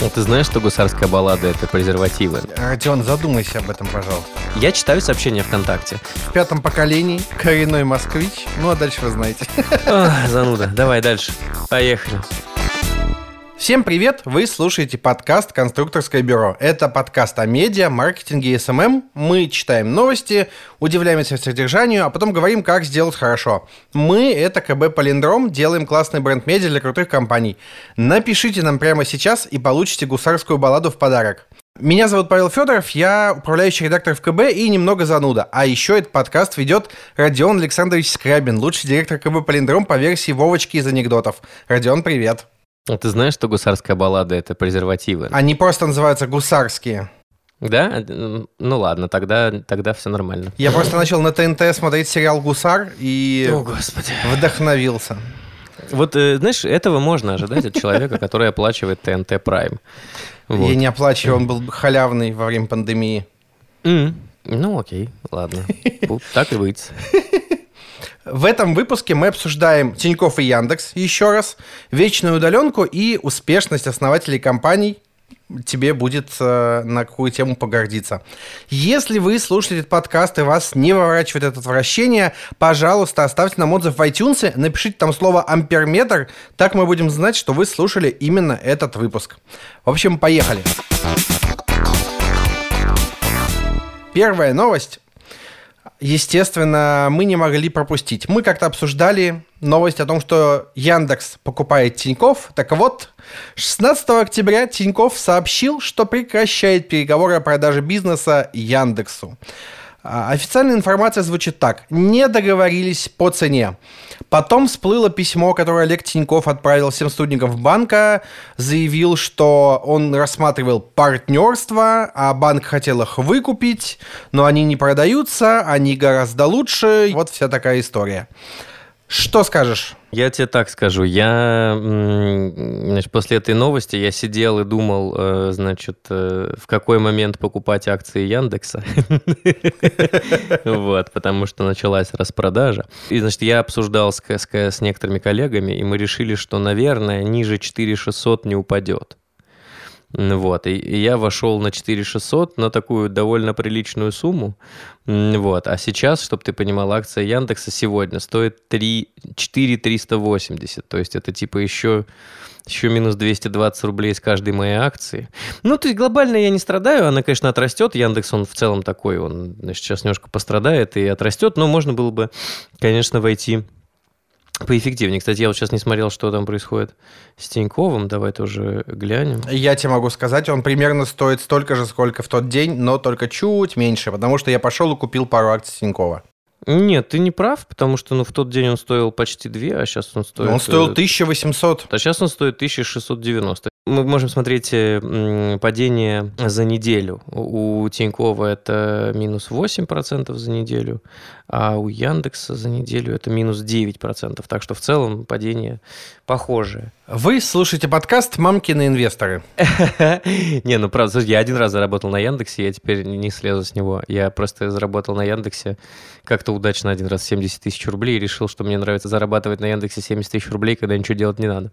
Ну, ты знаешь, что гусарская баллада — это презервативы? Родион, задумайся об этом, пожалуйста. Я читаю сообщения ВКонтакте. В пятом поколении, коренной москвич. Ну, а дальше вы знаете. Ах, зануда. Давай дальше. Поехали. Всем привет! Вы слушаете подкаст «Конструкторское бюро». Это подкаст о медиа, маркетинге и СММ. Мы читаем новости, удивляемся содержанию, а потом говорим, как сделать хорошо. Мы — это КБ «Палиндром», делаем классный бренд медиа для крутых компаний. Напишите нам прямо сейчас и получите гусарскую балладу в подарок. Меня зовут Павел Федоров, я управляющий редактор в КБ и немного зануда. А еще этот подкаст ведет Родион Александрович Скрабин, лучший директор КБ «Полиндром» по версии Вовочки из анекдотов. Родион, привет! А ты знаешь, что гусарская баллада — это презервативы? Они просто называются гусарские. Да? Ну ладно, тогда, тогда все нормально. Я просто начал на ТНТ смотреть сериал «Гусар» и О, Господи. вдохновился. Вот, э, знаешь, этого можно ожидать от человека, который оплачивает ТНТ Prime. Вот. Я не оплачиваю, он был халявный во время пандемии. М, Ну, окей, ладно. Так и быть. В этом выпуске мы обсуждаем Тиньков и Яндекс еще раз, вечную удаленку и успешность основателей компаний. Тебе будет э, на какую тему погордиться. Если вы слушаете этот подкаст и вас не выворачивает это отвращение, пожалуйста, оставьте нам отзыв в iTunes, напишите там слово «амперметр», так мы будем знать, что вы слушали именно этот выпуск. В общем, поехали. Первая новость естественно, мы не могли пропустить. Мы как-то обсуждали новость о том, что Яндекс покупает Тиньков. Так вот, 16 октября Тиньков сообщил, что прекращает переговоры о продаже бизнеса Яндексу. А, Официальная информация звучит так. Не договорились по цене. Потом всплыло письмо, которое Олег Тиньков отправил всем сотрудникам банка. Заявил, что он рассматривал партнерство, а банк хотел их выкупить, но они не продаются, они гораздо лучше. Вот вся такая история. Что скажешь? Я тебе так скажу. Я, значит, после этой новости я сидел и думал, э, значит, э, в какой момент покупать акции Яндекса. Вот, потому что началась распродажа. И, значит, я обсуждал с некоторыми коллегами, и мы решили, что, наверное, ниже 4600 не упадет. Вот, и, я вошел на 4600 на такую довольно приличную сумму. Вот, а сейчас, чтобы ты понимал, акция Яндекса сегодня стоит 3, 4380, то есть это типа еще, еще минус 220 рублей с каждой моей акции. Ну, то есть глобально я не страдаю, она, конечно, отрастет. Яндекс, он в целом такой, он сейчас немножко пострадает и отрастет, но можно было бы, конечно, войти поэффективнее. Кстати, я вот сейчас не смотрел, что там происходит с Тиньковым. Давай тоже глянем. Я тебе могу сказать, он примерно стоит столько же, сколько в тот день, но только чуть меньше, потому что я пошел и купил пару акций Тинькова. Нет, ты не прав, потому что ну, в тот день он стоил почти 2, а сейчас он стоит... Он стоил э, 1800. А сейчас он стоит 1690. Мы можем смотреть э, падение за неделю. У Тинькова это минус 8% за неделю, а у Яндекса за неделю это минус 9%. Так что в целом падение похожее. Вы слушаете подкаст «Мамкины инвесторы». Не, ну правда, я один раз заработал на Яндексе, я теперь не слезу с него. Я просто заработал на Яндексе как-то удачно один раз 70 тысяч рублей и решил, что мне нравится зарабатывать на Яндексе 70 тысяч рублей, когда ничего делать не надо.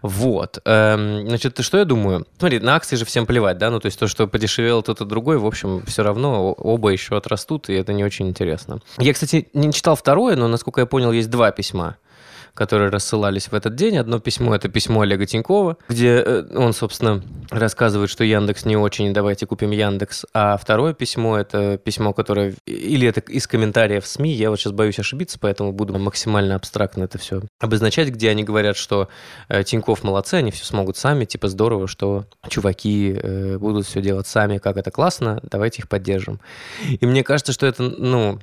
Вот. Эм, Значит, что я думаю? Смотри, на акции же всем плевать, да? Ну, то есть то, что подешевело тот и другой, в общем, все равно оба еще отрастут, и это не очень интересно. Я, кстати, не читал второе, но, насколько я понял, есть два письма которые рассылались в этот день. Одно письмо – это письмо Олега Тинькова, где э, он, собственно, рассказывает, что Яндекс не очень, давайте купим Яндекс. А второе письмо – это письмо, которое... Или это из комментариев СМИ, я вот сейчас боюсь ошибиться, поэтому буду максимально абстрактно это все обозначать, где они говорят, что э, Тиньков молодцы, они все смогут сами, типа здорово, что чуваки э, будут все делать сами, как это классно, давайте их поддержим. И мне кажется, что это, ну,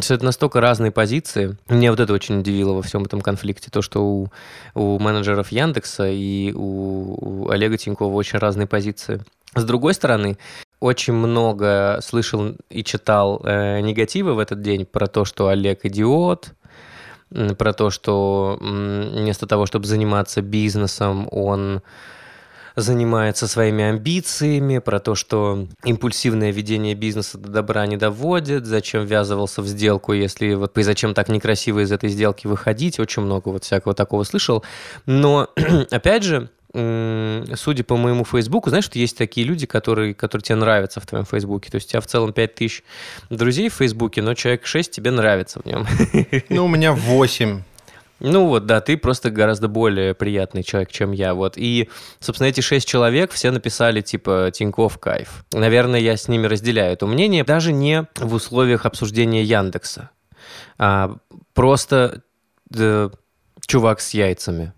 что это настолько разные позиции. Меня вот это очень удивило во всем этом конфликте. То, что у, у менеджеров Яндекса и у, у Олега Тинькова очень разные позиции. С другой стороны, очень много слышал и читал э, негатива в этот день про то, что Олег идиот, про то, что вместо того, чтобы заниматься бизнесом, он занимается своими амбициями, про то, что импульсивное ведение бизнеса до добра не доводит, зачем ввязывался в сделку, если вот и зачем так некрасиво из этой сделки выходить, очень много вот всякого такого слышал. Но, опять же, судя по моему Фейсбуку, знаешь, что есть такие люди, которые, которые тебе нравятся в твоем Фейсбуке. То есть у тебя в целом 5000 друзей в Фейсбуке, но человек 6 тебе нравится в нем. Ну, у меня 8. Ну вот, да, ты просто гораздо более приятный человек, чем я. Вот. И, собственно, эти шесть человек все написали, типа, Тиньков кайф. Наверное, я с ними разделяю это мнение. Даже не в условиях обсуждения Яндекса, а просто да, чувак с яйцами.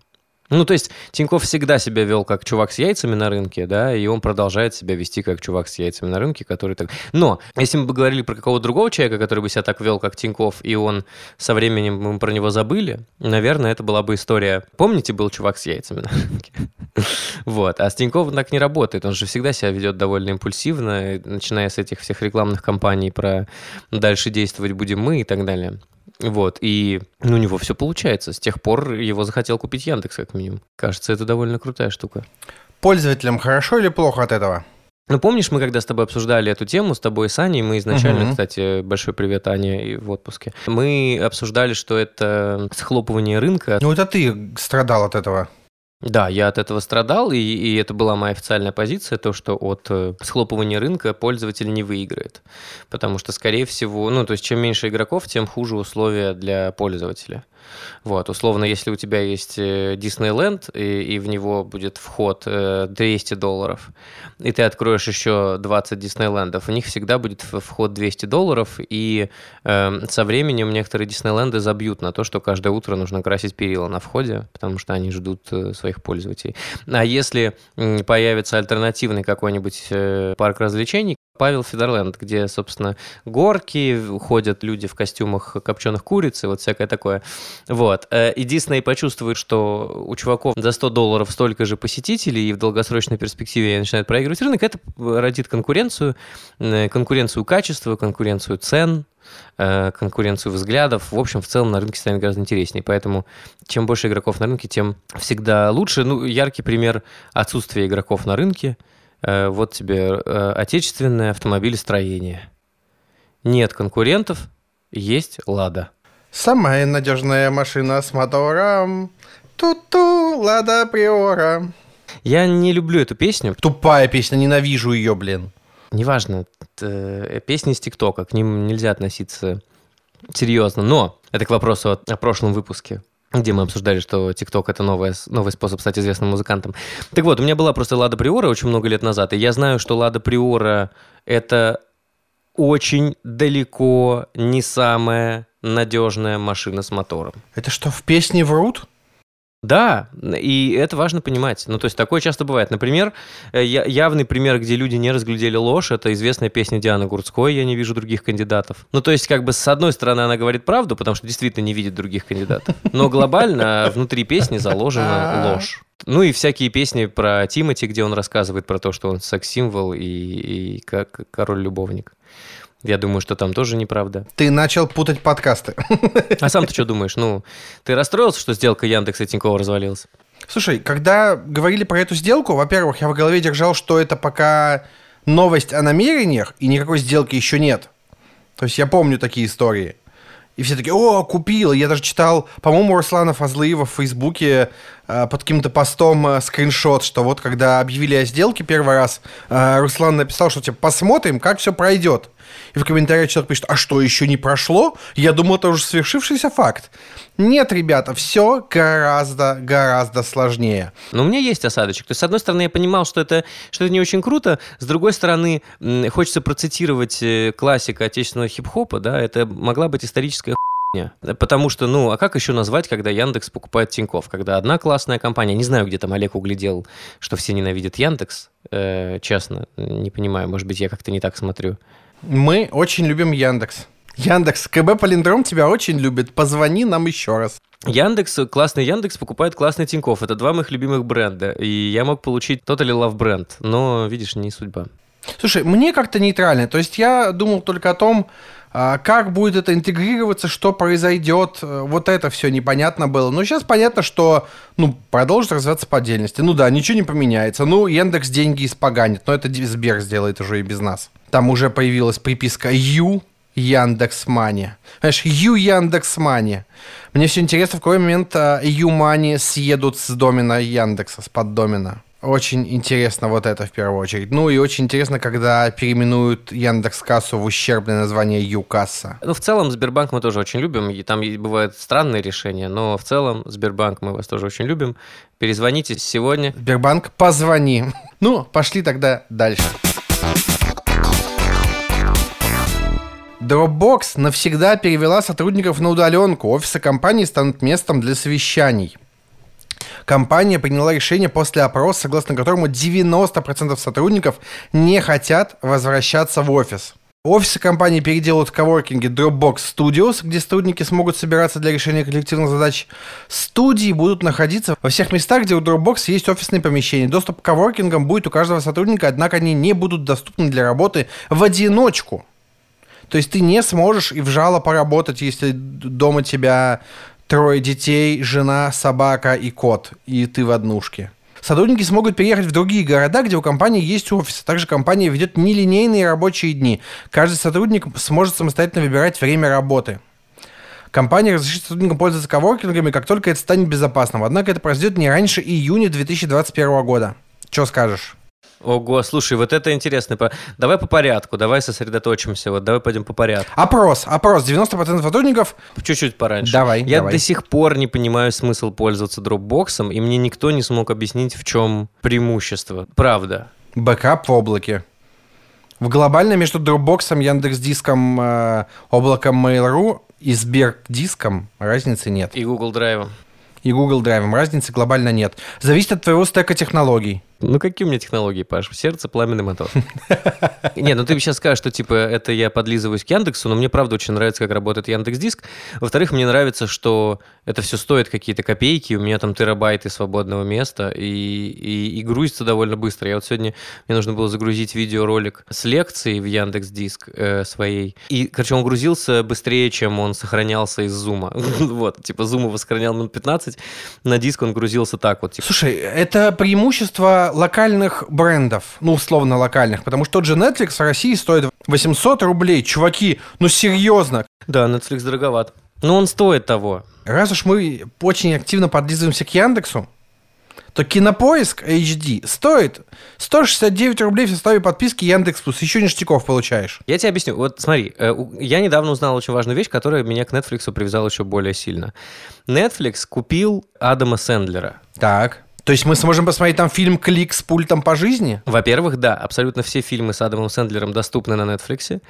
Ну, то есть Тиньков всегда себя вел как чувак с яйцами на рынке, да, и он продолжает себя вести как чувак с яйцами на рынке, который так... Но если мы бы говорили про какого-то другого человека, который бы себя так вел, как Тиньков, и он со временем мы про него забыли, наверное, это была бы история... Помните, был чувак с яйцами на рынке? Вот. А с Тиньковым так не работает. Он же всегда себя ведет довольно импульсивно, начиная с этих всех рекламных кампаний про «дальше действовать будем мы» и так далее. Вот, и ну, у него все получается. С тех пор его захотел купить Яндекс, как минимум. Кажется, это довольно крутая штука. Пользователям хорошо или плохо от этого? Ну, помнишь, мы когда с тобой обсуждали эту тему, с тобой и с Аней, мы изначально, угу. кстати, большой привет Ане в отпуске, мы обсуждали, что это схлопывание рынка. Ну, это ты страдал от этого. Да, я от этого страдал, и, и это была моя официальная позиция, то, что от э, схлопывания рынка пользователь не выиграет. Потому что, скорее всего, ну, то есть, чем меньше игроков, тем хуже условия для пользователя. Вот, условно, если у тебя есть Диснейленд, и, и в него будет вход 200 э, долларов, и ты откроешь еще 20 Диснейлендов, у них всегда будет вход 200 долларов, и э, со временем некоторые Диснейленды забьют на то, что каждое утро нужно красить перила на входе, потому что они ждут э, своих пользователей. А если появится альтернативный какой-нибудь э, парк развлечений, Павел Федерленд, где, собственно, горки, ходят люди в костюмах копченых куриц и вот всякое такое. Вот. Э, и Дисней почувствует, что у чуваков за 100 долларов столько же посетителей, и в долгосрочной перспективе начинает проигрывать рынок, это родит конкуренцию, э, конкуренцию качества, конкуренцию цен, э, конкуренцию взглядов. В общем, в целом на рынке станет гораздо интереснее. Поэтому чем больше игроков на рынке, тем всегда лучше. Ну, яркий пример отсутствия игроков на рынке – вот тебе э, отечественное автомобилестроение. Нет конкурентов, есть «Лада». Самая надежная машина с мотором. Ту-ту, «Лада Приора». Я не люблю эту песню. Тупая песня, ненавижу ее, блин. Неважно, это песни из ТикТока, к ним нельзя относиться серьезно. Но это к вопросу о, о прошлом выпуске где мы обсуждали, что TikTok это новый, новый способ стать известным музыкантом. Так вот, у меня была просто Лада Приора очень много лет назад, и я знаю, что Лада Приора это очень далеко не самая надежная машина с мотором. Это что, в песне врут? Да, и это важно понимать. Ну, то есть такое часто бывает. Например, э, явный пример, где люди не разглядели ложь, это известная песня Дианы Гурцкой «Я не вижу других кандидатов». Ну, то есть, как бы, с одной стороны, она говорит правду, потому что действительно не видит других кандидатов. Но глобально внутри песни заложена ложь. Ну и всякие песни про Тимати, где он рассказывает про то, что он секс-символ и, и как король-любовник. Я думаю, что там тоже неправда. Ты начал путать подкасты. А сам ты что думаешь? Ну, ты расстроился, что сделка Яндекса и Тинькова развалилась? Слушай, когда говорили про эту сделку, во-первых, я в голове держал, что это пока новость о намерениях, и никакой сделки еще нет. То есть я помню такие истории. И все такие, о, купил. Я даже читал, по-моему, Руслана Фазлыева в Фейсбуке э, под каким-то постом э, скриншот, что вот когда объявили о сделке первый раз, э, Руслан написал, что типа посмотрим, как все пройдет. И в комментариях человек пишет, а что, еще не прошло? Я думал, это уже свершившийся факт. Нет, ребята, все гораздо, гораздо сложнее. Но у меня есть осадочек. То есть, с одной стороны, я понимал, что это, что это не очень круто, с другой стороны, хочется процитировать э, классика отечественного хип-хопа, да, это могла быть историческая Потому что, ну, а как еще назвать, когда Яндекс покупает Тиньков? Когда одна классная компания, не знаю, где там Олег углядел, что все ненавидят Яндекс, э, честно, не понимаю, может быть, я как-то не так смотрю. Мы очень любим Яндекс. Яндекс, КБ Полиндром тебя очень любит. Позвони нам еще раз. Яндекс, классный Яндекс покупает классный Тиньков. Это два моих любимых бренда. И я мог получить Totally Love бренд, но, видишь, не судьба. Слушай, мне как-то нейтрально. То есть я думал только о том, как будет это интегрироваться, что произойдет, э, вот это все непонятно было. Но сейчас понятно, что ну, продолжит развиваться по отдельности. Ну да, ничего не поменяется. Ну, Яндекс деньги испоганит, но это Сбер сделает уже и без нас. Там уже появилась приписка «Ю», Яндекс.Мани. Знаешь, Ю Яндекс.Мани. Мне все интересно, в какой момент Ю Мани съедут с домена Яндекса, с поддомена. Очень интересно вот это в первую очередь. Ну и очень интересно, когда переименуют Яндекс Кассу в ущербное название Юкасса. Ну, в целом, Сбербанк мы тоже очень любим. И там бывают странные решения, но в целом, Сбербанк, мы вас тоже очень любим. Перезвоните сегодня. Сбербанк, позвони. Ну, пошли тогда дальше. Dropbox навсегда перевела сотрудников на удаленку. Офисы компании станут местом для совещаний. Компания приняла решение после опроса, согласно которому 90% сотрудников не хотят возвращаться в офис. Офисы компании переделают в коворкинге Dropbox Studios, где сотрудники смогут собираться для решения коллективных задач. Студии будут находиться во всех местах, где у Dropbox есть офисные помещения. Доступ к коворкингам будет у каждого сотрудника, однако они не будут доступны для работы в одиночку. То есть ты не сможешь и в жало поработать, если дома тебя трое детей, жена, собака и кот, и ты в однушке. Сотрудники смогут переехать в другие города, где у компании есть офис. Также компания ведет нелинейные рабочие дни. Каждый сотрудник сможет самостоятельно выбирать время работы. Компания разрешит сотрудникам пользоваться коворкингами, как только это станет безопасным. Однако это произойдет не раньше июня 2021 года. Что скажешь? Ого, слушай, вот это интересно. Давай по порядку, давай сосредоточимся, вот давай пойдем по порядку. Опрос, опрос, 90% сотрудников... Чуть-чуть пораньше. Давай, Я давай. до сих пор не понимаю смысл пользоваться Dropbox'ом, и мне никто не смог объяснить, в чем преимущество. Правда. Бэкап в облаке. В глобально между Dropbox, Яндекс.Диском, э, облаком Mail.ru и Сбердиском разницы нет. И Google Drive. И Google Drive разницы глобально нет. Зависит от твоего стека технологий. Ну, какие у меня технологии, Паш? Сердце, пламенный мотор. Не, ну ты сейчас скажешь, что, типа, это я подлизываюсь к Яндексу, но мне, правда, очень нравится, как работает Яндекс Диск. Во-вторых, мне нравится, что это все стоит какие-то копейки, у меня там терабайты свободного места, и, и, и грузится довольно быстро. Я вот сегодня, мне нужно было загрузить видеоролик с лекцией в Яндекс Диск э, своей, и, короче, он грузился быстрее, чем он сохранялся из зума. вот, типа, зума восхранял минут 15, на диск он грузился так вот. Типа. Слушай, это преимущество локальных брендов, ну, условно локальных, потому что тот же Netflix в России стоит 800 рублей. Чуваки, ну серьезно. Да, Netflix дороговат. Но он стоит того. Раз уж мы очень активно подлизываемся к Яндексу, то Кинопоиск HD стоит 169 рублей в составе подписки Яндекс Плюс. Еще ништяков получаешь. Я тебе объясню. Вот смотри, э, я недавно узнал очень важную вещь, которая меня к Netflix привязала еще более сильно. Netflix купил Адама Сэндлера. Так. То есть мы сможем посмотреть там фильм «Клик с пультом по жизни»? Во-первых, да, абсолютно все фильмы с Адамом Сэндлером доступны на Netflix.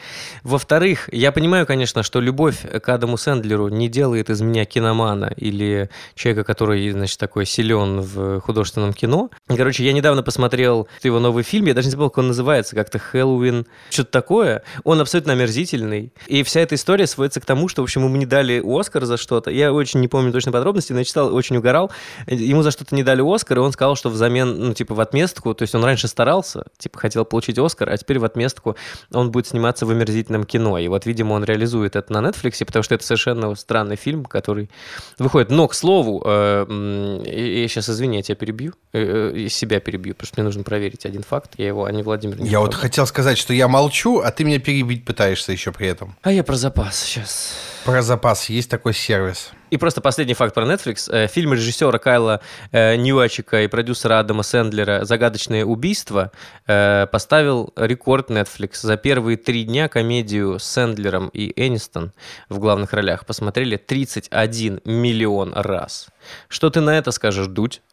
Во-вторых, я понимаю, конечно, что любовь к Адаму Сэндлеру не делает из меня киномана или человека, который, значит, такой силен в художественном кино. Короче, я недавно посмотрел его новый фильм, я даже не забыл, как он называется, как-то «Хэллоуин», что-то такое. Он абсолютно омерзительный. И вся эта история сводится к тому, что, в общем, ему не дали Оскар за что-то. Я очень не помню точно подробности, но я читал, очень угорал. Ему за что-то не дали Оскар, Оскар, и он сказал, что взамен, ну, типа, в отместку, то есть он раньше старался, типа, хотел получить Оскар, а теперь в отместку он будет сниматься в омерзительном кино. И вот, видимо, он реализует это на Netflix, потому что это совершенно странный фильм, который выходит. Но, к слову, э, я сейчас, извини, я тебя перебью, э, э, себя перебью, потому что мне нужно проверить один факт, я его, а не Владимир. Не я вот хотел сказать, что я молчу, а ты меня перебить пытаешься еще при этом. А я про запас сейчас. Про запас есть такой сервис. И просто последний факт про Netflix. Э, фильм режиссера Кайла э, Ньюачика и продюсера Адама Сэндлера «Загадочное убийство» э, поставил рекорд Netflix. За первые три дня комедию с Сэндлером и Энистон в главных ролях посмотрели 31 миллион раз. Что ты на это скажешь, Дудь?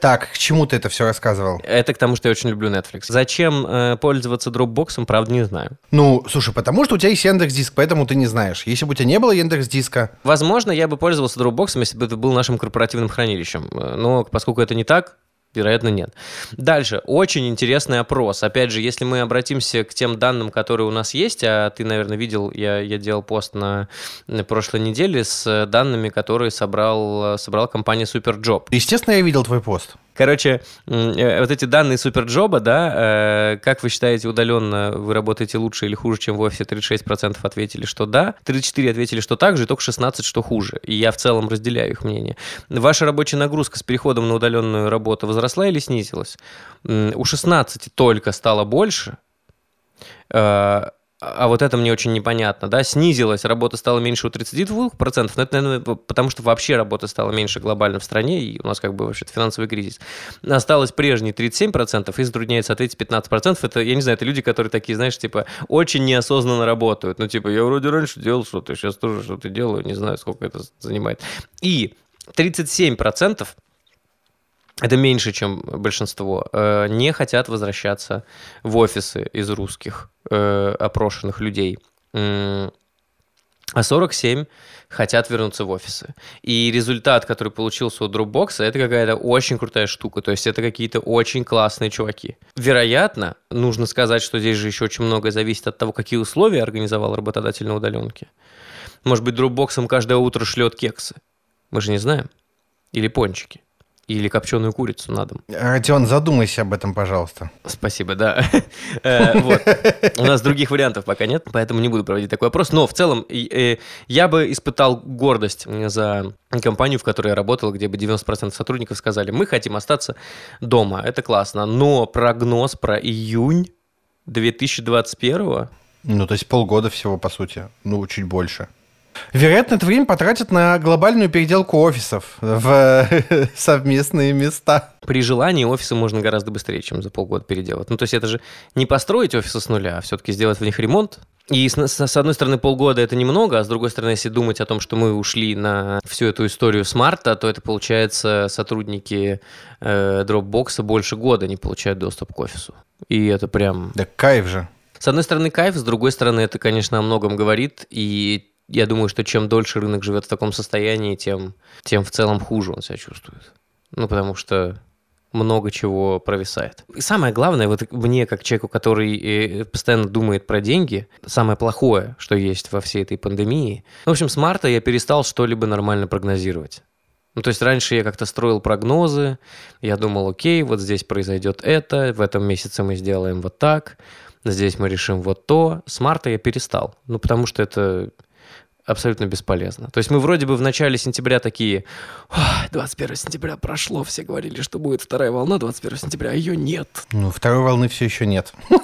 Так, к чему ты это все рассказывал? Это к тому, что я очень люблю Netflix. Зачем э, пользоваться дропбоксом, правда, не знаю. Ну, слушай, потому что у тебя есть Яндекс Диск, поэтому ты не знаешь. Если бы у тебя не было Яндекс Диска... Возможно, я бы пользовался дропбоксом, если бы это был нашим корпоративным хранилищем. Но поскольку это не так, Вероятно, нет. Дальше. Очень интересный опрос. Опять же, если мы обратимся к тем данным, которые у нас есть, а ты, наверное, видел, я, я делал пост на, на прошлой неделе с данными, которые собрал, собрала компания Superjob. Естественно, я видел твой пост. Короче, э, вот эти данные суперджоба, да, э, как вы считаете, удаленно вы работаете лучше или хуже, чем в офисе? 36% ответили, что да, 34% ответили, что так же, и только 16% что хуже. И я в целом разделяю их мнение. Ваша рабочая нагрузка с переходом на удаленную работу возросла или снизилась? У 16 только стало больше, э, а вот это мне очень непонятно, да, снизилась, работа стала меньше у 32%, но это, наверное, потому что вообще работа стала меньше глобально в стране, и у нас как бы вообще финансовый кризис. Осталось прежние 37%, и затрудняется ответить 15%. Это, я не знаю, это люди, которые такие, знаешь, типа, очень неосознанно работают. Ну, типа, я вроде раньше делал что-то, сейчас тоже что-то делаю, не знаю, сколько это занимает. И 37% это меньше, чем большинство, э, не хотят возвращаться в офисы из русских э, опрошенных людей. А 47 хотят вернуться в офисы. И результат, который получился у Dropbox, это какая-то очень крутая штука. То есть это какие-то очень классные чуваки. Вероятно, нужно сказать, что здесь же еще очень многое зависит от того, какие условия организовал работодатель на удаленке. Может быть, Dropbox каждое утро шлет кексы. Мы же не знаем. Или пончики. Или копченую курицу на дом. Родион, задумайся об этом, пожалуйста. Спасибо, да. Э, У нас других вариантов пока нет, поэтому не буду проводить такой вопрос. Но в целом э, я бы испытал гордость за компанию, в которой я работал, где бы 90% сотрудников сказали, мы хотим остаться дома. Это классно. Но прогноз про июнь 2021 ну, то есть полгода всего, по сути. Ну, чуть больше. Вероятно, это время потратят на глобальную переделку офисов в совместные места. При желании офисы можно гораздо быстрее, чем за полгода переделать. Ну, то есть это же не построить офисы с нуля, а все-таки сделать в них ремонт. И с, с одной стороны, полгода это немного, а с другой стороны, если думать о том, что мы ушли на всю эту историю с марта, то это получается сотрудники э, Dropbox больше года не получают доступ к офису. И это прям... Да кайф же. С одной стороны, кайф, с другой стороны, это, конечно, о многом говорит, и я думаю, что чем дольше рынок живет в таком состоянии, тем, тем в целом хуже он себя чувствует. Ну, потому что много чего провисает. И самое главное, вот мне, как человеку, который э, постоянно думает про деньги, самое плохое, что есть во всей этой пандемии. В общем, с марта я перестал что-либо нормально прогнозировать. Ну, то есть раньше я как-то строил прогнозы, я думал, окей, вот здесь произойдет это, в этом месяце мы сделаем вот так, здесь мы решим вот то. С марта я перестал, ну, потому что это абсолютно бесполезно. То есть мы вроде бы в начале сентября такие, 21 сентября прошло, все говорили, что будет вторая волна 21 сентября, а ее нет. Ну, второй волны все еще нет.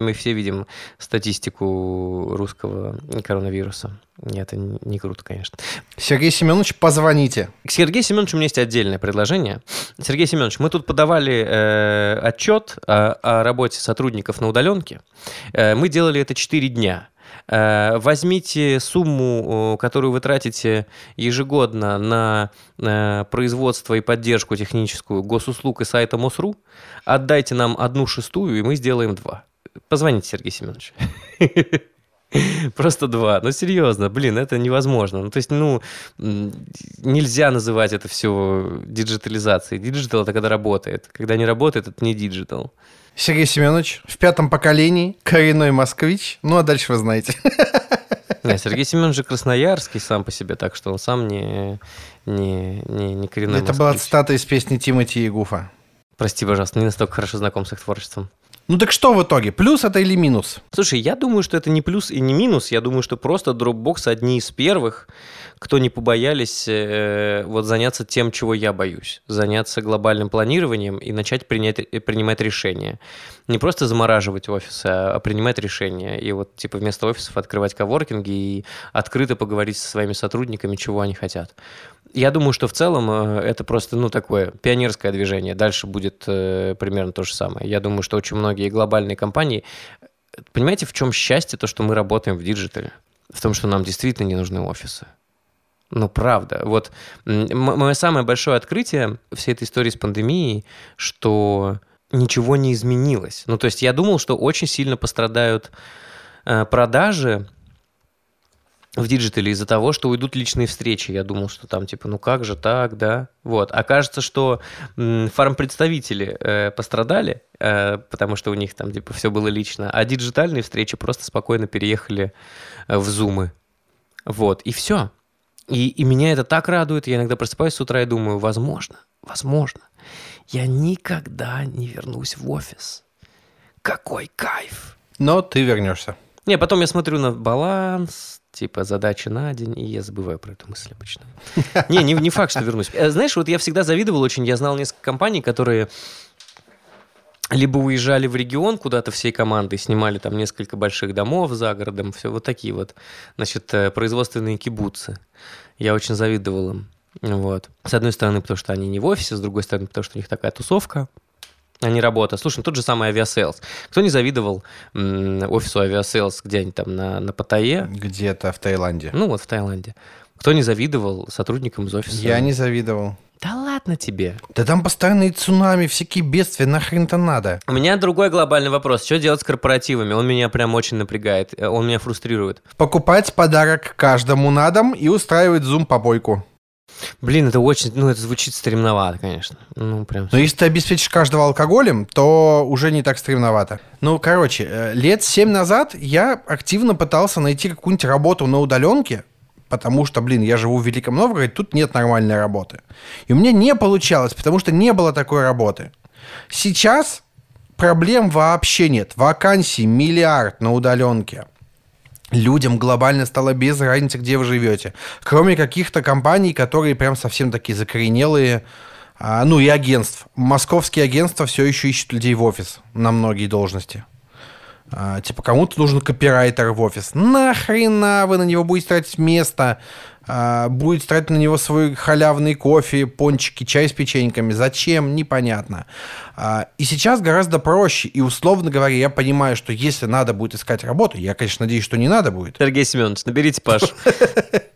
Мы все видим статистику русского коронавируса. Это не круто, конечно. Сергей Семенович, позвоните. К Сергею Семеновичу у меня есть отдельное предложение. Сергей Семенович, мы тут подавали э, отчет о, о работе сотрудников на удаленке. Э, мы делали это 4 дня. Э, возьмите сумму, которую вы тратите ежегодно на э, производство и поддержку техническую госуслуг и сайта МОСРУ, отдайте нам одну шестую, и мы сделаем два. Позвоните, Сергей Семенович. Просто два. Ну, серьезно, блин, это невозможно. Ну, то есть, ну, нельзя называть это все диджитализацией. Диджитал – это когда работает. Когда не работает, это не диджитал. Сергей Семенович в пятом поколении, коренной москвич. Ну, а дальше вы знаете. Не, Сергей Семенович же красноярский сам по себе, так что он сам не, не, не, не коренной Это москвич. была цитата из песни Тимати и Гуфа. Прости, пожалуйста, не настолько хорошо знаком с их творчеством. Ну так что в итоге, плюс это или минус? Слушай, я думаю, что это не плюс и не минус. Я думаю, что просто Dropbox одни из первых, кто не побоялись э, вот заняться тем, чего я боюсь. Заняться глобальным планированием и начать принять, э, принимать решения. Не просто замораживать офисы, а, а принимать решения. И вот типа вместо офисов открывать коворкинги и открыто поговорить со своими сотрудниками, чего они хотят. Я думаю, что в целом э, это просто, ну, такое пионерское движение. Дальше будет э, примерно то же самое. Я думаю, что очень многие глобальные компании... Понимаете, в чем счастье то, что мы работаем в диджитале? В том, что нам действительно не нужны офисы. Ну, правда. Вот мое самое большое открытие всей этой истории с пандемией, что ничего не изменилось. Ну, то есть я думал, что очень сильно пострадают э, продажи в диджитале из-за того, что уйдут личные встречи. Я думал, что там типа, ну как же так, да? Вот. Окажется, что фарм-представители э, пострадали, э, потому что у них там типа все было лично, а диджитальные встречи просто спокойно переехали э, в зумы. Вот, и все. И, и меня это так радует. Я иногда просыпаюсь с утра и думаю, возможно, возможно, я никогда не вернусь в офис. Какой кайф! Но ты вернешься. Не, потом я смотрю на баланс, типа задачи на день, и я забываю про эту мысль обычно. Не, не, не факт, что вернусь. Э, знаешь, вот я всегда завидовал очень, я знал несколько компаний, которые либо уезжали в регион куда-то всей командой, снимали там несколько больших домов за городом, все вот такие вот, значит, э, производственные кибуцы. Я очень завидовал им. Вот. С одной стороны, потому что они не в офисе, с другой стороны, потому что у них такая тусовка, а не работа. Слушай, ну тот же самый Aviasales. Кто не завидовал офису Aviasales где-нибудь там на, на Паттайе? Где-то в Таиланде. Ну вот в Таиланде. Кто не завидовал сотрудникам из офиса? Я не завидовал. Да ладно тебе. Да там постоянные цунами, всякие бедствия, нахрен-то надо. У меня другой глобальный вопрос. Что делать с корпоративами? Он меня прям очень напрягает. Э, Он меня фрустрирует. Покупать подарок каждому на дом и устраивать зум-побойку. Блин, это очень... Ну, это звучит стремновато, конечно. Ну, прям... Но если ты обеспечишь каждого алкоголем, то уже не так стремновато. Ну, короче, э, лет семь назад я активно пытался найти какую-нибудь работу на удаленке, потому что, блин, я живу в Великом Новгороде, тут нет нормальной работы. И у меня не получалось, потому что не было такой работы. Сейчас проблем вообще нет. Вакансий миллиард на удаленке. Людям глобально стало без разницы, где вы живете. Кроме каких-то компаний, которые прям совсем такие закоренелые, а, ну и агентств. Московские агентства все еще ищут людей в офис на многие должности. А, типа, кому-то нужен копирайтер в офис. Нахрена вы на него будете тратить место, а, будете тратить на него свой халявный кофе, пончики, чай с печеньками. Зачем? Непонятно. А, и сейчас гораздо проще. И, условно говоря, я понимаю, что если надо будет искать работу, я, конечно, надеюсь, что не надо будет. Сергей Семенович, наберите Пашу.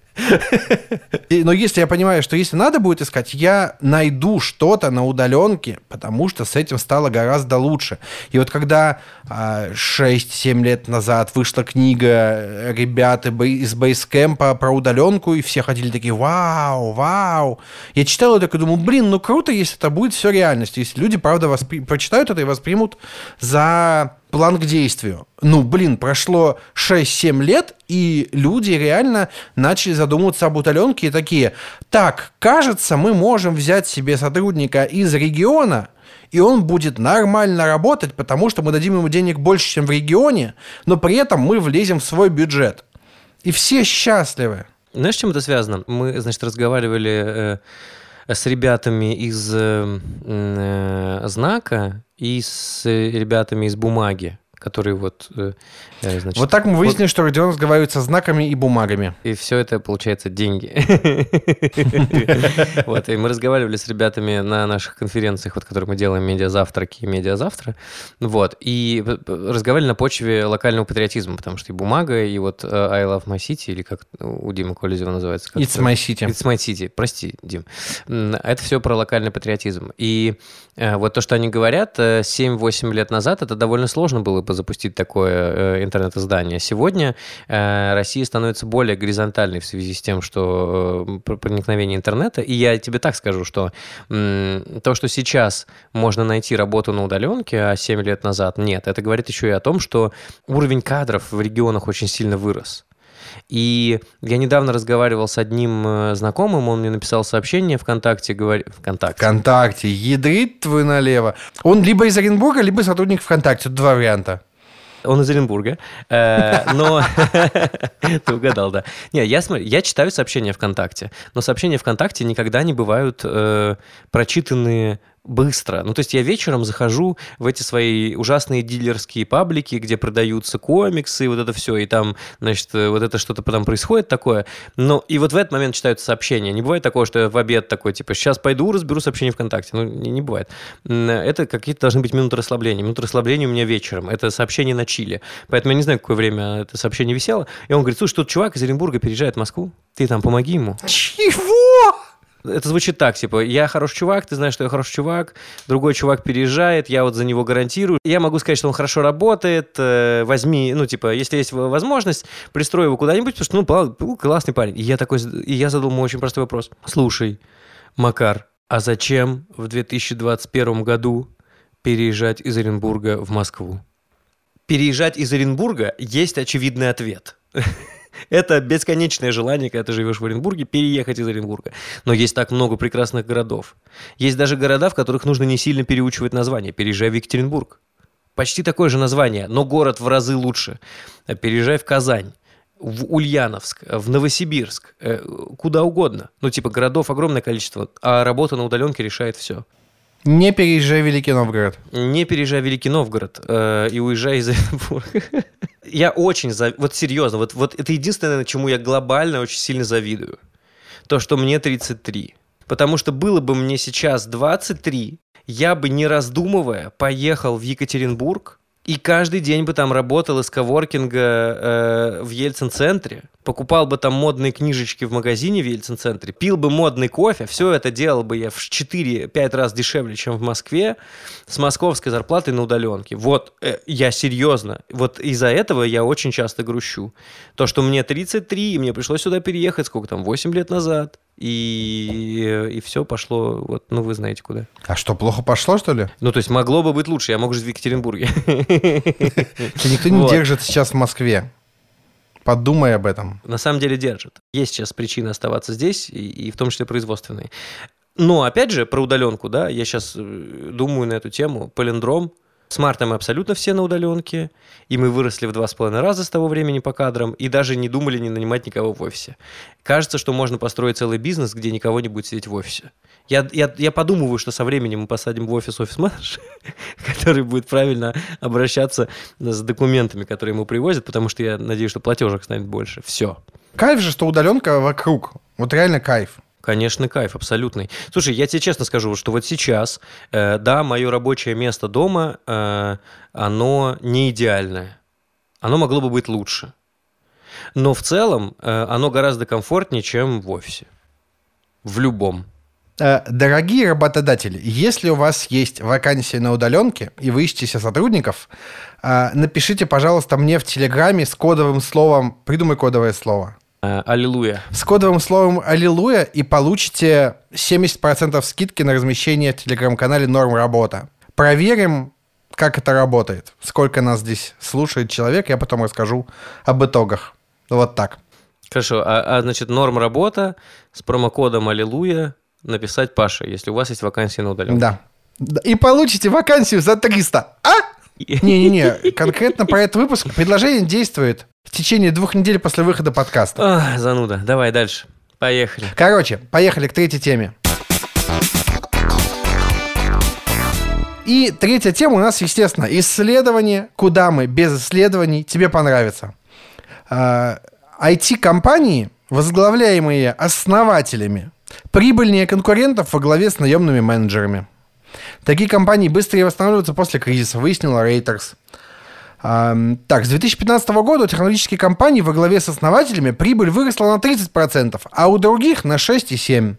Но если я понимаю, что если надо будет искать, я найду что-то на удаленке, потому что с этим стало гораздо лучше. И вот когда а, 6-7 лет назад вышла книга э, ребят из бейскэмпа про удаленку, и все ходили такие, вау, вау. Я читал это и думал, блин, ну круто, если это будет все реальностью, если люди, правда, воспри- прочитают это и воспримут за план к действию. Ну, блин, прошло 6-7 лет, и люди реально начали задумываться об удаленке и такие, так, кажется, мы можем взять себе сотрудника из региона, и он будет нормально работать, потому что мы дадим ему денег больше, чем в регионе, но при этом мы влезем в свой бюджет. И все счастливы. Знаешь, с чем это связано? Мы, значит, разговаривали э, с ребятами из э, э, знака и с э, ребятами из бумаги, которые вот, э, э, значит, Вот так мы выяснили, что Родион разговаривает со знаками и бумагами. И все это, получается, деньги. Вот, и мы разговаривали с ребятами на наших конференциях, вот, которые мы делаем, медиазавтраки и медиазавтра, вот, и разговаривали на почве локального патриотизма, потому что и бумага, и вот I Love My City, или как у Димы Колезева называется. It's my city. It's my city. Прости, Дим. Это все про локальный патриотизм. И вот то, что они говорят, э, 7-8 лет назад это довольно сложно было бы запустить такое э, интернет-издание. Сегодня э, Россия становится более горизонтальной в связи с тем, что э, пр- проникновение интернета. И я тебе так скажу, что то, что сейчас можно найти работу на удаленке, а 7 лет назад нет, это говорит еще и о том, что уровень кадров в регионах очень сильно вырос. И я недавно разговаривал с одним э, знакомым, он мне написал сообщение ВКонтакте, говорит... ВКонтакте. ВКонтакте. Ядрит твой налево. Он либо из Оренбурга, либо сотрудник ВКонтакте. Два варианта. Он из Оренбурга. Э, Но ты угадал, да. Не, я смотрю, я читаю сообщения ВКонтакте, но сообщения ВКонтакте никогда не бывают э, прочитаны быстро. Ну, то есть я вечером захожу в эти свои ужасные дилерские паблики, где продаются комиксы, вот это все, и там, значит, э, вот это что-то потом происходит такое. Но и вот в этот момент читаются сообщения. Не бывает такого, что я в обед такой, типа, сейчас пойду, разберу сообщения ВКонтакте. Ну, не, не бывает. М, Это какие-то должны быть минуты расслабления. Минуты расслабления у меня вечером. Это сообщение на Чили. Поэтому я не знаю, какое время это сообщение висело. И он говорит, слушай, тут чувак из Оренбурга переезжает в Москву, ты там помоги ему. Чего? Это звучит так, типа, я хороший чувак, ты знаешь, что я хороший чувак, другой чувак переезжает, я вот за него гарантирую. Я могу сказать, что он хорошо работает, э, возьми, ну, типа, если есть возможность, пристрой его куда-нибудь, потому что, ну, ну, классный парень. И я такой, и я задал ему очень простой вопрос. Слушай, Макар, а зачем в 2021 году переезжать из Оренбурга в Москву? Переезжать из Оренбурга есть очевидный ответ. Это бесконечное желание, когда ты живешь в Оренбурге, переехать из Оренбурга. Но есть так много прекрасных городов. Есть даже города, в которых нужно не сильно переучивать название. Переезжай в Екатеринбург. Почти такое же название, но город в разы лучше. Переезжай в Казань в Ульяновск, в Новосибирск, э, куда угодно. Ну, типа, городов огромное количество, а работа на удаленке решает все. Не переезжай в Великий Новгород. Не переезжай в Великий Новгород э, и уезжай из Оренбурга. Я очень... Зав... Вот серьезно, вот, вот это единственное, чему я глобально очень сильно завидую. То, что мне 33. Потому что было бы мне сейчас 23, я бы, не раздумывая, поехал в Екатеринбург, и каждый день бы там работал из коворкинга э, в Ельцин-центре, покупал бы там модные книжечки в магазине в Ельцин-центре, пил бы модный кофе, все это делал бы я в 4-5 раз дешевле, чем в Москве, с московской зарплатой на удаленке. Вот, э, я серьезно, вот из-за этого я очень часто грущу. То, что мне 33, и мне пришлось сюда переехать, сколько там, 8 лет назад, и, и все пошло, вот, ну, вы знаете куда. А что, плохо пошло, что ли? Ну, то есть могло бы быть лучше, я мог жить в Екатеринбурге. Никто не держит сейчас в Москве. Подумай об этом. На самом деле держит. Есть сейчас причины оставаться здесь, и, и в том числе производственные. Но, опять же, про удаленку, да, я сейчас э, думаю на эту тему. Полиндром – с марта мы абсолютно все на удаленке, и мы выросли в два с половиной раза с того времени по кадрам, и даже не думали не нанимать никого в офисе. Кажется, что можно построить целый бизнес, где никого не будет сидеть в офисе. Я, я, я подумываю, что со временем мы посадим в офис офис-менеджер, который будет правильно обращаться с документами, которые ему привозят, потому что я надеюсь, что платежек станет больше. Все. Кайф же, что удаленка вокруг. Вот реально кайф. Конечно, кайф, абсолютный. Слушай, я тебе честно скажу, что вот сейчас, э, да, мое рабочее место дома, э, оно не идеальное. Оно могло бы быть лучше. Но в целом э, оно гораздо комфортнее, чем в офисе. В любом. Э, дорогие работодатели, если у вас есть вакансия на удаленке и вы ищете сотрудников, э, напишите, пожалуйста, мне в Телеграме с кодовым словом, придумай кодовое слово – аллилуйя. С кодовым словом «Аллилуйя» и получите 70% скидки на размещение в телеграм-канале «Норм Работа». Проверим, как это работает. Сколько нас здесь слушает человек, я потом расскажу об итогах. Вот так. Хорошо, а, а значит, норм работа с промокодом Аллилуйя написать Паше, если у вас есть вакансия на удаленке. Да. И получите вакансию за 300. А? Не-не-не, конкретно про этот выпуск предложение действует в течение двух недель после выхода подкаста. Ах, зануда. Давай дальше. Поехали. Короче, поехали к третьей теме. И третья тема у нас, естественно, исследование, куда мы без исследований, тебе понравится. IT-компании, а, возглавляемые основателями, прибыльнее конкурентов во главе с наемными менеджерами. Такие компании быстрее восстанавливаются после кризиса, выяснила Reuters. Так, с 2015 года у технологических компаний во главе с основателями прибыль выросла на 30%, а у других на 6,7%.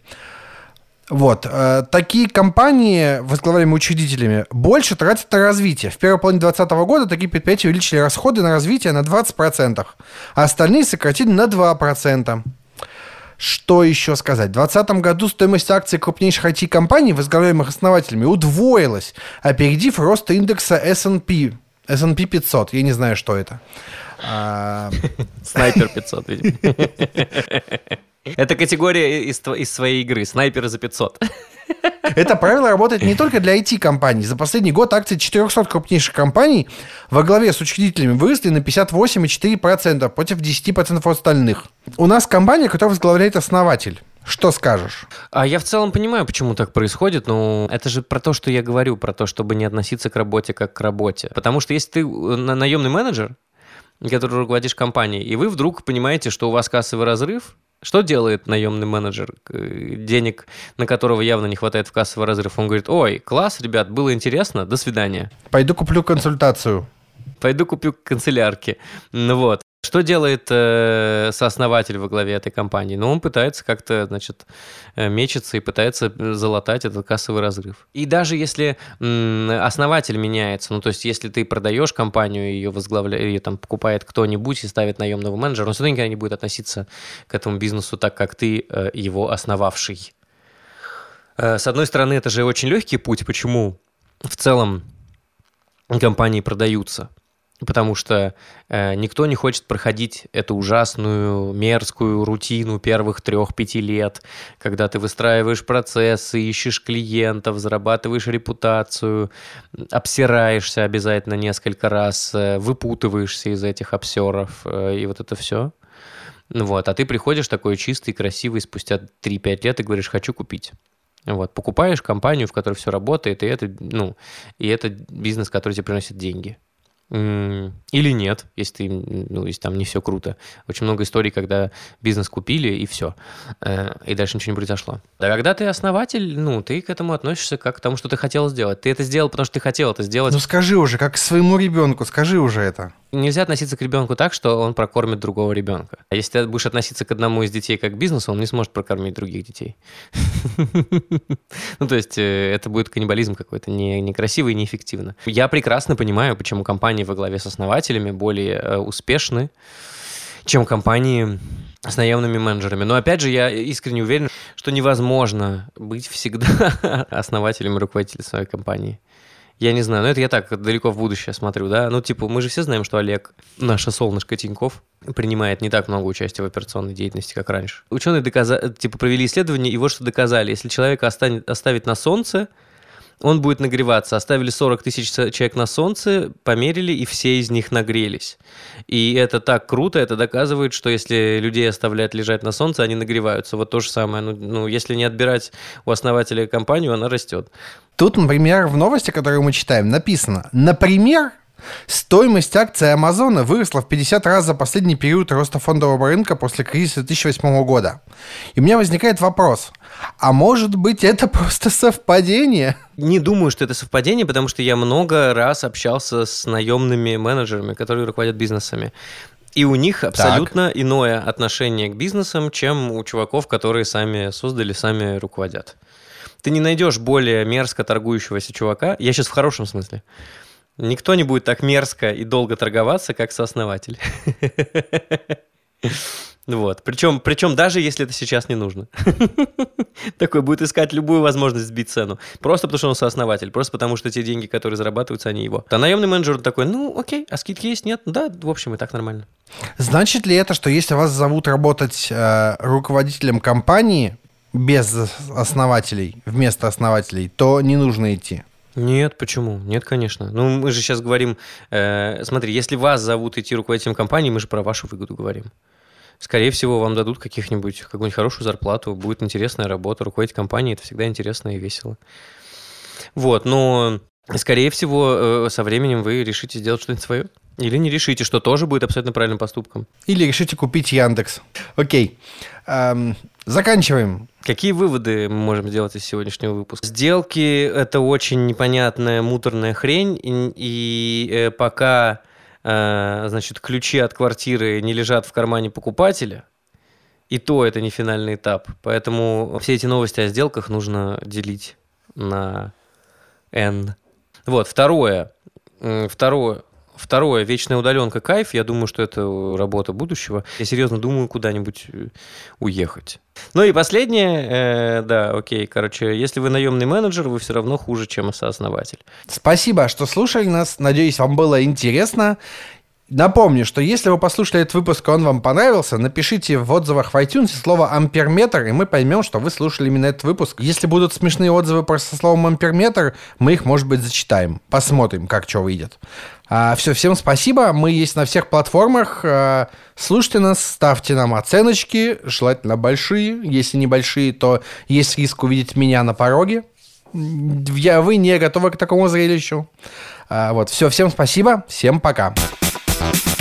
Вот. Э, такие компании, возглавляемые учредителями, больше тратят на развитие. В первой половине 2020 года такие предприятия увеличили расходы на развитие на 20%, а остальные сократили на 2%. Что еще сказать? В 2020 году стоимость акций крупнейших IT-компаний, возглавляемых основателями, удвоилась, опередив рост индекса S&P S&P 500, я не знаю, что это. А, Снайпер 500, видимо. Это категория из, из своей игры. Снайперы за 500. Это правило работает не только для IT-компаний. За последний год акции 400 крупнейших компаний во главе с учредителями выросли на 58,4% против 10% остальных. У нас компания, которая возглавляет основатель. Что скажешь? А я в целом понимаю, почему так происходит, но это же про то, что я говорю, про то, чтобы не относиться к работе как к работе. Потому что если ты э, наемный менеджер, который руководишь компанией, и вы вдруг понимаете, что у вас кассовый разрыв, что делает наемный менеджер, денег на которого явно не хватает в кассовый разрыв? Он говорит, ой, класс, ребят, было интересно, до свидания. Пойду куплю консультацию. Пойду куплю канцелярки. Ну вот. Что делает э, сооснователь во главе этой компании? Ну, он пытается как-то, значит, э, мечется и пытается залатать этот кассовый разрыв. И даже если м, основатель меняется, ну, то есть, если ты продаешь компанию, ее возглавляет, ее там покупает кто-нибудь и ставит наемного менеджера, он все равно никогда не будет относиться к этому бизнесу так, как ты э, его основавший. Э, с одной стороны, это же очень легкий путь. Почему в целом компании продаются? Потому что э, никто не хочет проходить эту ужасную, мерзкую рутину первых трех-пяти лет, когда ты выстраиваешь процессы, ищешь клиентов, зарабатываешь репутацию, обсираешься обязательно несколько раз, э, выпутываешься из этих обсеров, э, и вот это все. Вот, а ты приходишь такой чистый, красивый, спустя 3-5 лет и говоришь, хочу купить. Вот, покупаешь компанию, в которой все работает, и это, ну, и это бизнес, который тебе приносит деньги. Или нет, если, ты, ну, если там не все круто. Очень много историй, когда бизнес купили, и все. Э, и дальше ничего не произошло. Да когда ты основатель, ну, ты к этому относишься как к тому, что ты хотел сделать. Ты это сделал, потому что ты хотел это сделать. Ну скажи уже, как к своему ребенку, скажи уже это. Nельзя относиться к ребенку так, что он прокормит другого ребенка. А если ты будешь относиться к одному из детей как к бизнесу, он не сможет прокормить других детей. Ну, то есть э, это будет каннибализм какой-то некрасивый и неэффективно. Я прекрасно понимаю, почему компании во главе с основателями более э, успешны, чем компании с наемными менеджерами. Но опять же, я искренне уверен, что невозможно быть всегда основателем и руководителем своей компании. Я не знаю, но это я так далеко в будущее смотрю, да. Ну, типа, мы же все знаем, что Олег, наше солнышко Тиньков, принимает не так много участия в операционной деятельности, как раньше. Ученые доказали, типа, провели исследование, и вот что доказали. Если человека останет, оставить на солнце, он будет нагреваться. Оставили 40 тысяч человек на солнце, померили, и все из них нагрелись. И это так круто, это доказывает, что если людей оставлять лежать на солнце, они нагреваются. Вот то же самое. Ну, ну если не отбирать у основателя компанию, она растет. Тут, например, в новости, которые мы читаем, написано, например, Стоимость акций Амазона выросла в 50 раз за последний период роста фондового рынка после кризиса 2008 года. И у меня возникает вопрос, а может быть это просто совпадение? Не думаю, что это совпадение, потому что я много раз общался с наемными менеджерами, которые руководят бизнесами. И у них абсолютно так. иное отношение к бизнесам, чем у чуваков, которые сами создали, сами руководят. Ты не найдешь более мерзко торгующегося чувака, я сейчас в хорошем смысле, Никто не будет так мерзко и долго торговаться, как сооснователь. Вот. Причем, причем даже если это сейчас не нужно. Такой будет искать любую возможность сбить цену. Просто потому, что он сооснователь. Просто потому, что те деньги, которые зарабатываются, они его. А наемный менеджер такой, ну, окей, а скидки есть? Нет? Да, в общем, и так нормально. Значит ли это, что если вас зовут работать э, руководителем компании без основателей, вместо основателей, то не нужно идти? Нет, почему? Нет, конечно. Ну, мы же сейчас говорим, э, смотри, если вас зовут идти руководителем компании, мы же про вашу выгоду говорим. Скорее всего, вам дадут каких-нибудь, какую-нибудь хорошую зарплату, будет интересная работа, руководить компанией, это всегда интересно и весело. Вот, но, скорее всего, э, со временем вы решите сделать что-нибудь свое. Или не решите, что тоже будет абсолютно правильным поступком. Или решите купить Яндекс. Окей. Эм, заканчиваем. Какие выводы мы можем сделать из сегодняшнего выпуска? Сделки – это очень непонятная, муторная хрень, и, и э, пока значит, ключи от квартиры не лежат в кармане покупателя, и то это не финальный этап. Поэтому все эти новости о сделках нужно делить на N. Вот, второе. Второе. Второе, вечная удаленка кайф. Я думаю, что это работа будущего. Я серьезно думаю куда-нибудь э, уехать. Ну и последнее, э, да, окей, короче, если вы наемный менеджер, вы все равно хуже, чем сооснователь. Спасибо, что слушали нас. Надеюсь, вам было интересно. Напомню, что если вы послушали этот выпуск, и он вам понравился, напишите в отзывах в iTunes слово «амперметр», и мы поймем, что вы слушали именно этот выпуск. Если будут смешные отзывы со словом «амперметр», мы их, может быть, зачитаем. Посмотрим, как что выйдет. А, все, всем спасибо. Мы есть на всех платформах. А, слушайте нас, ставьте нам оценочки, желательно большие. Если небольшие, то есть риск увидеть меня на пороге. Я, вы не готовы к такому зрелищу. А, вот, все, всем спасибо, всем пока. Пока.